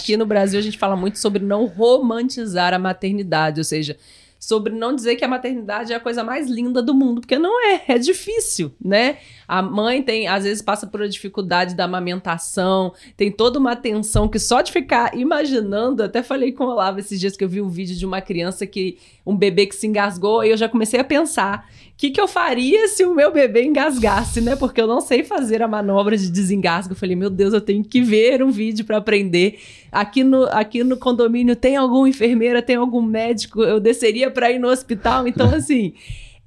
aqui no Brasil a gente fala muito sobre não romantizar a maternidade, ou seja, sobre não dizer que a maternidade é a coisa mais linda do mundo, porque não é, é difícil, né? A mãe tem, às vezes, passa por a dificuldade da amamentação, tem toda uma tensão que só de ficar imaginando, até falei com o Olavo esses dias que eu vi um vídeo de uma criança que, um bebê que se engasgou, e eu já comecei a pensar que, que eu faria se o meu bebê engasgasse, né? Porque eu não sei fazer a manobra de desengasgo. Eu falei, meu Deus, eu tenho que ver um vídeo para aprender. Aqui no, aqui no condomínio tem alguma enfermeira, tem algum médico, eu desceria para ir no hospital. Então, assim.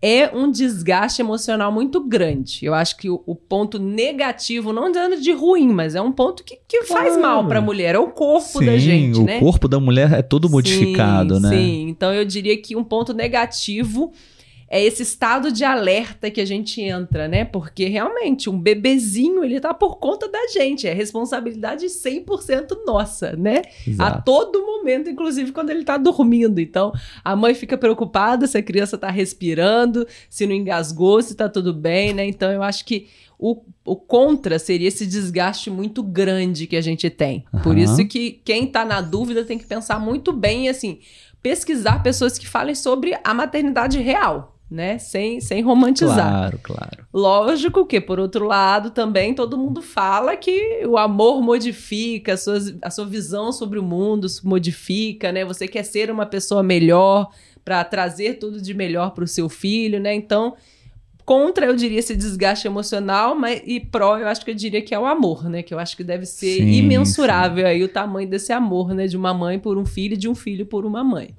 é um desgaste emocional muito grande. Eu acho que o, o ponto negativo, não dizendo de ruim, mas é um ponto que, que claro. faz mal para a mulher, é o corpo sim, da gente, o né? O corpo da mulher é todo modificado, sim, né? Sim, então eu diria que um ponto negativo é esse estado de alerta que a gente entra, né? Porque realmente um bebezinho, ele tá por conta da gente, é responsabilidade 100% nossa, né? Exato. A todo momento, inclusive quando ele tá dormindo. Então, a mãe fica preocupada se a criança tá respirando, se não engasgou, se tá tudo bem, né? Então, eu acho que o, o contra seria esse desgaste muito grande que a gente tem. Uhum. Por isso que quem tá na dúvida tem que pensar muito bem e assim, pesquisar pessoas que falem sobre a maternidade real né? Sem, sem romantizar. Claro, claro. Lógico que, por outro lado, também todo mundo fala que o amor modifica, a sua, a sua visão sobre o mundo modifica, né? Você quer ser uma pessoa melhor para trazer tudo de melhor para o seu filho, né? Então, contra eu diria esse desgaste emocional, mas e pró eu acho que eu diria que é o amor, né? Que eu acho que deve ser sim, imensurável sim. aí o tamanho desse amor, né? De uma mãe por um filho e de um filho por uma mãe.